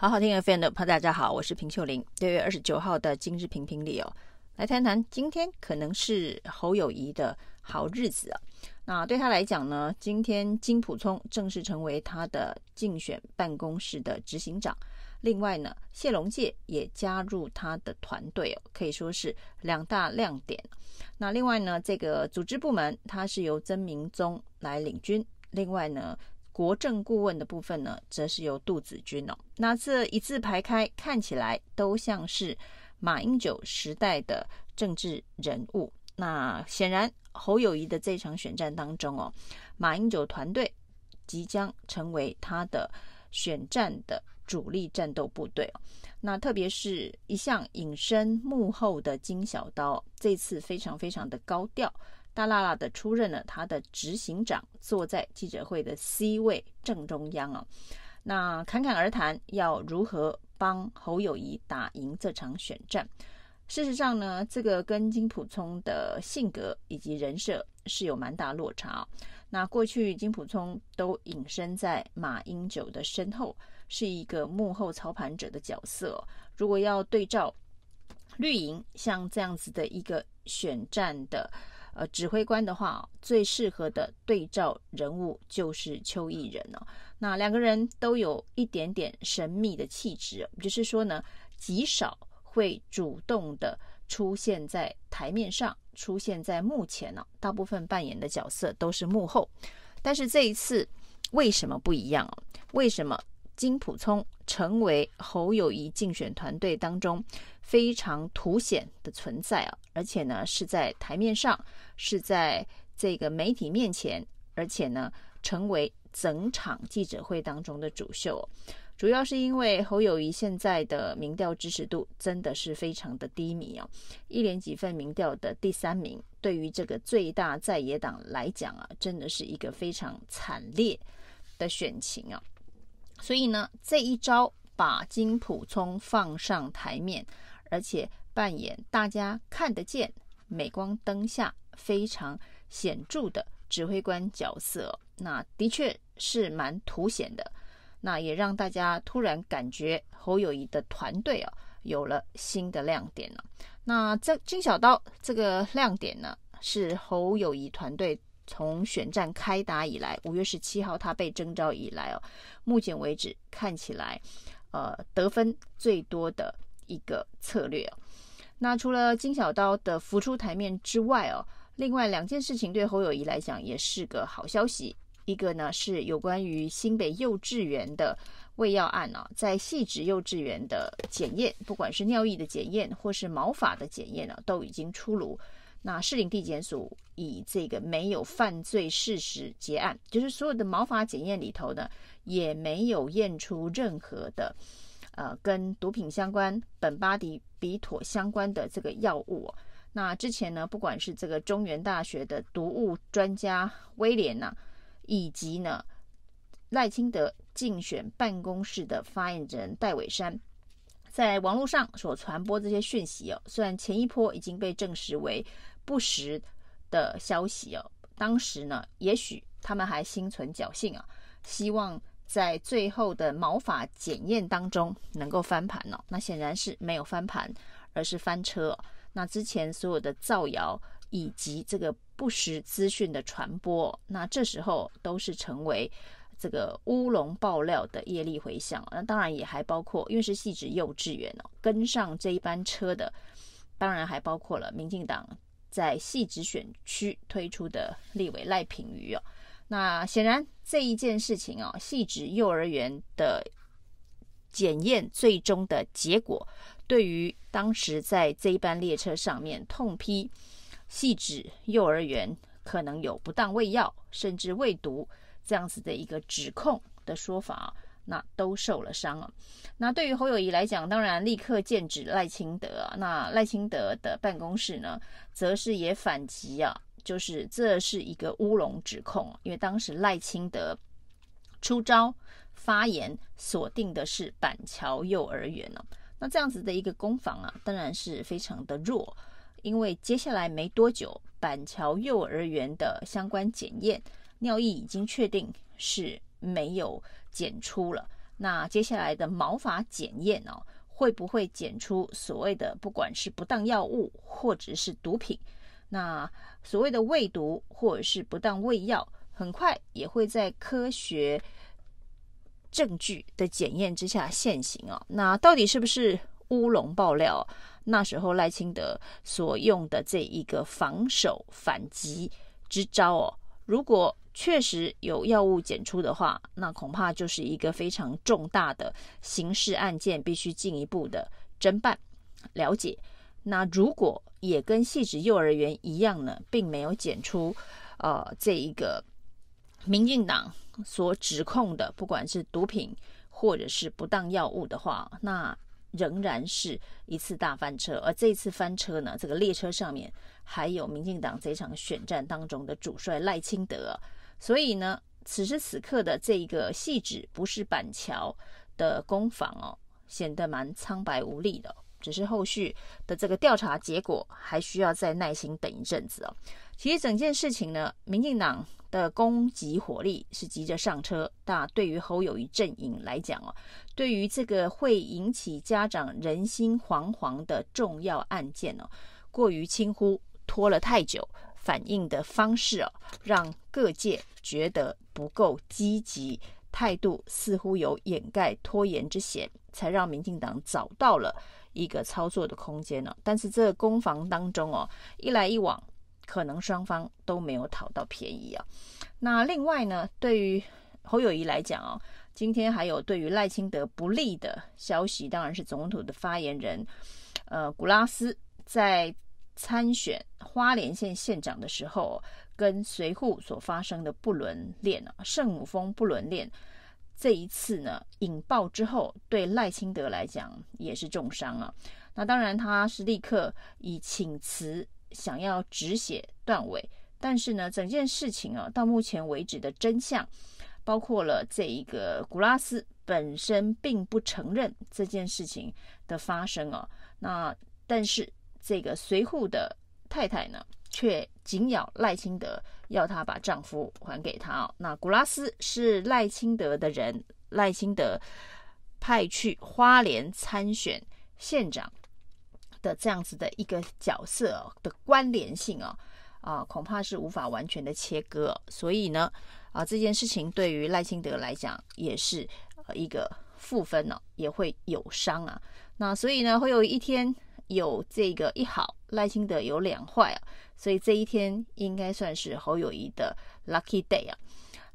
好好听 FM 的朋友，大家好，我是平秀玲。六月二十九号的今日评评里哦，来谈谈今天可能是侯友宜的好日子啊。那对他来讲呢，今天金普聪正式成为他的竞选办公室的执行长，另外呢，谢龙介也加入他的团队哦，可以说是两大亮点。那另外呢，这个组织部门它是由曾明宗来领军，另外呢。国政顾问的部分呢，则是由杜子君哦。那这一字排开，看起来都像是马英九时代的政治人物。那显然，侯友宜的这场选战当中哦，马英九团队即将成为他的选战的主力战斗部队。那特别是一向隐身幕后的金小刀，这次非常非常的高调。大剌剌的出任了他的执行长，坐在记者会的 C 位正中央啊。那侃侃而谈，要如何帮侯友谊打赢这场选战？事实上呢，这个跟金普聪的性格以及人设是有蛮大落差。那过去金普聪都隐身在马英九的身后，是一个幕后操盘者的角色。如果要对照绿营，像这样子的一个选战的。呃，指挥官的话，最适合的对照人物就是邱毅人哦。那两个人都有一点点神秘的气质，就是说呢，极少会主动的出现在台面上，出现在幕前呢。大部分扮演的角色都是幕后。但是这一次为什么不一样？为什么？金溥聪成为侯友谊竞选团队当中非常凸显的存在啊，而且呢是在台面上，是在这个媒体面前，而且呢成为整场记者会当中的主秀。主要是因为侯友谊现在的民调支持度真的是非常的低迷啊，一连几份民调的第三名，对于这个最大在野党来讲啊，真的是一个非常惨烈的选情啊。所以呢，这一招把金普聪放上台面，而且扮演大家看得见、镁光灯下非常显著的指挥官角色，那的确是蛮凸显的。那也让大家突然感觉侯友谊的团队啊有了新的亮点了。那这金小刀这个亮点呢，是侯友谊团队。从选战开打以来，五月十七号他被征召以来哦，目前为止看起来，呃，得分最多的一个策略哦。那除了金小刀的浮出台面之外哦，另外两件事情对侯友谊来讲也是个好消息。一个呢是有关于新北幼稚园的喂药案哦，在细致幼稚园的检验，不管是尿液的检验或是毛发的检验呢，都已经出炉。那士林地检署以这个没有犯罪事实结案，就是所有的毛发检验里头呢，也没有验出任何的呃跟毒品相关、苯巴迪比妥相关的这个药物。那之前呢，不管是这个中原大学的毒物专家威廉呐、啊，以及呢赖清德竞选办公室的发言人戴伟山。在网络上所传播这些讯息哦，虽然前一波已经被证实为不实的消息哦，当时呢，也许他们还心存侥幸啊，希望在最后的毛发检验当中能够翻盘哦。那显然是没有翻盘，而是翻车。那之前所有的造谣以及这个不实资讯的传播，那这时候都是成为。这个乌龙爆料的业力回响，那当然也还包括，因为是汐止幼稚园哦，跟上这一班车的，当然还包括了民进党在汐止选区推出的立委赖品妤哦。那显然这一件事情哦，汐止幼儿园的检验最终的结果，对于当时在这一班列车上面痛批汐止幼儿园可能有不当喂药，甚至喂毒。这样子的一个指控的说法，那都受了伤了。那对于侯友谊来讲，当然立刻剑指赖清德啊。那赖清德的办公室呢，则是也反击啊，就是这是一个乌龙指控，因为当时赖清德出招发言锁定的是板桥幼儿园呢。那这样子的一个攻防啊，当然是非常的弱，因为接下来没多久，板桥幼儿园的相关检验。尿液已经确定是没有检出了，那接下来的毛发检验哦，会不会检出所谓的不管是不当药物或者是毒品？那所谓的未毒或者是不当喂药，很快也会在科学证据的检验之下现形哦。那到底是不是乌龙爆料？那时候赖清德所用的这一个防守反击之招哦，如果确实有药物检出的话，那恐怕就是一个非常重大的刑事案件，必须进一步的侦办了解。那如果也跟汐止幼儿园一样呢，并没有检出呃这一个民进党所指控的，不管是毒品或者是不当药物的话，那。仍然是一次大翻车，而这次翻车呢，这个列车上面还有民进党这场选战当中的主帅赖清德，所以呢，此时此刻的这一个汐止不是板桥的攻防哦，显得蛮苍白无力的。只是后续的这个调查结果还需要再耐心等一阵子哦。其实整件事情呢，民进党的攻击火力是急着上车，但对于侯友宜阵营来讲哦，对于这个会引起家长人心惶惶的重要案件哦，过于轻忽，拖了太久，反应的方式哦，让各界觉得不够积极，态度似乎有掩盖拖延之嫌，才让民进党找到了。一个操作的空间呢，但是这个攻防当中哦，一来一往，可能双方都没有讨到便宜啊。那另外呢，对于侯友宜来讲哦，今天还有对于赖清德不利的消息，当然是总统的发言人呃古拉斯在参选花莲县县长的时候，跟随扈所发生的不伦恋啊，圣母峰不伦恋。这一次呢，引爆之后，对赖清德来讲也是重伤啊。那当然，他是立刻以请辞想要止血断尾，但是呢，整件事情啊，到目前为止的真相，包括了这一个古拉斯本身并不承认这件事情的发生啊。那但是这个随扈的太太呢，却紧咬赖清德，要他把丈夫还给他哦。那古拉斯是赖清德的人，赖清德派去花莲参选县长的这样子的一个角色的关联性哦，啊，恐怕是无法完全的切割。所以呢，啊，这件事情对于赖清德来讲也是一个负分呢，也会有伤啊。那所以呢，会有一天有这个一好，赖清德有两坏啊。所以这一天应该算是侯友宜的 lucky day 啊，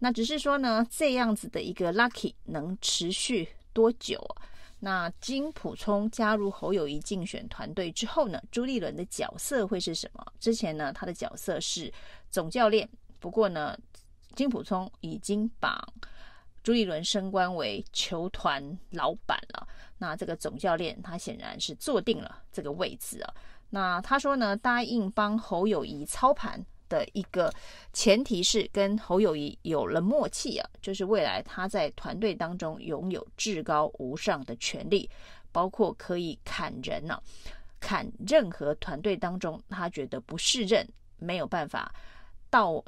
那只是说呢，这样子的一个 lucky 能持续多久啊？那金溥聪加入侯友宜竞选团队之后呢，朱立伦的角色会是什么？之前呢，他的角色是总教练，不过呢，金溥聪已经把朱立伦升官为球团老板了。那这个总教练他显然是坐定了这个位置啊。那他说呢，答应帮侯友谊操盘的一个前提是跟侯友谊有了默契啊，就是未来他在团队当中拥有至高无上的权力，包括可以砍人呢、啊，砍任何团队当中他觉得不适任、没有办法到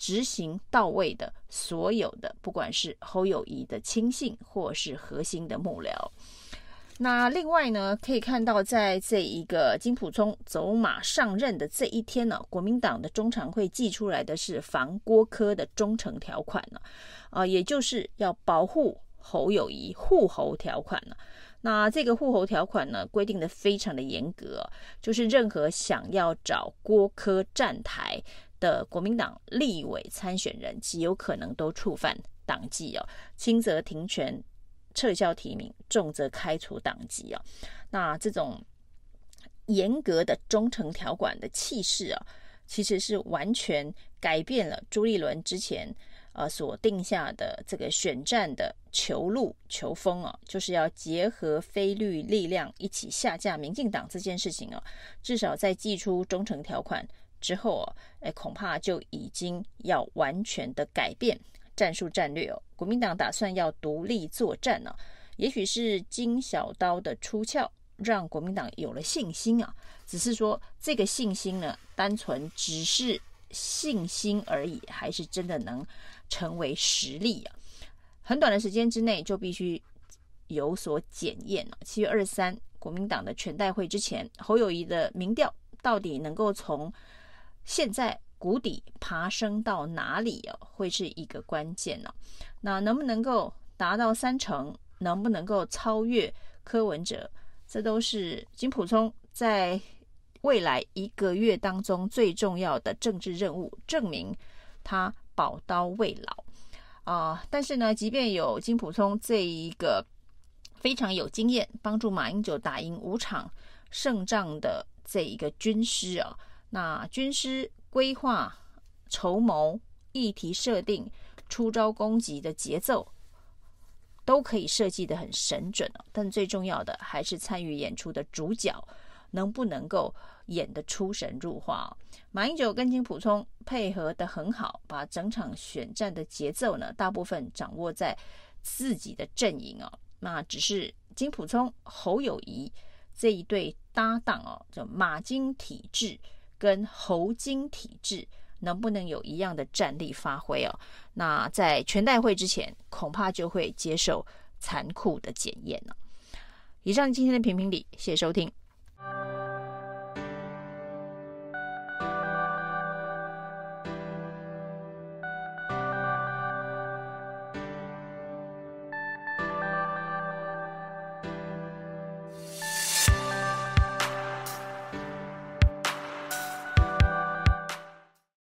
执行到位的所有的，不管是侯友宜的亲信或是核心的幕僚。那另外呢，可以看到，在这一个金溥聪走马上任的这一天呢，国民党的中常会寄出来的是防郭科的忠诚条款呢，啊，也就是要保护侯友宜护侯条款呢。那这个护侯条款呢，规定的非常的严格，就是任何想要找郭科站台的国民党立委参选人，极有可能都触犯党纪哦，轻则停权。撤销提名，重则开除党籍啊！那这种严格的忠诚条款的气势啊，其实是完全改变了朱立伦之前呃所定下的这个选战的球路球风啊，就是要结合非绿力量一起下架民进党这件事情啊，至少在祭出忠诚条款之后啊，哎，恐怕就已经要完全的改变。战术战略哦，国民党打算要独立作战呢、啊，也许是金小刀的出鞘，让国民党有了信心啊。只是说这个信心呢，单纯只是信心而已，还是真的能成为实力啊？很短的时间之内就必须有所检验了。七月二十三，国民党的全代会之前，侯友宜的民调到底能够从现在谷底爬升到哪里啊？会是一个关键呢。那能不能够达到三成？能不能够超越柯文哲？这都是金溥聪在未来一个月当中最重要的政治任务，证明他宝刀未老啊、但是呢，即便有金溥聪这一个非常有经验，帮助马英九打赢五场胜仗的这一个军师啊，那军师规划、筹谋、议题设定、出招攻击的节奏。都可以设计得很神准，但最重要的还是参与演出的主角能不能够演得出神入化。马英九跟金溥聪配合得很好，把整场选战的节奏呢，大部分掌握在自己的阵营哦。那只是金溥聪、侯友谊这一对搭档哦，就马金体制跟猴精体质。能不能有一样的战力发挥哦？那在全代会之前，恐怕就会接受残酷的检验了。以上今天的评评理，谢谢收听。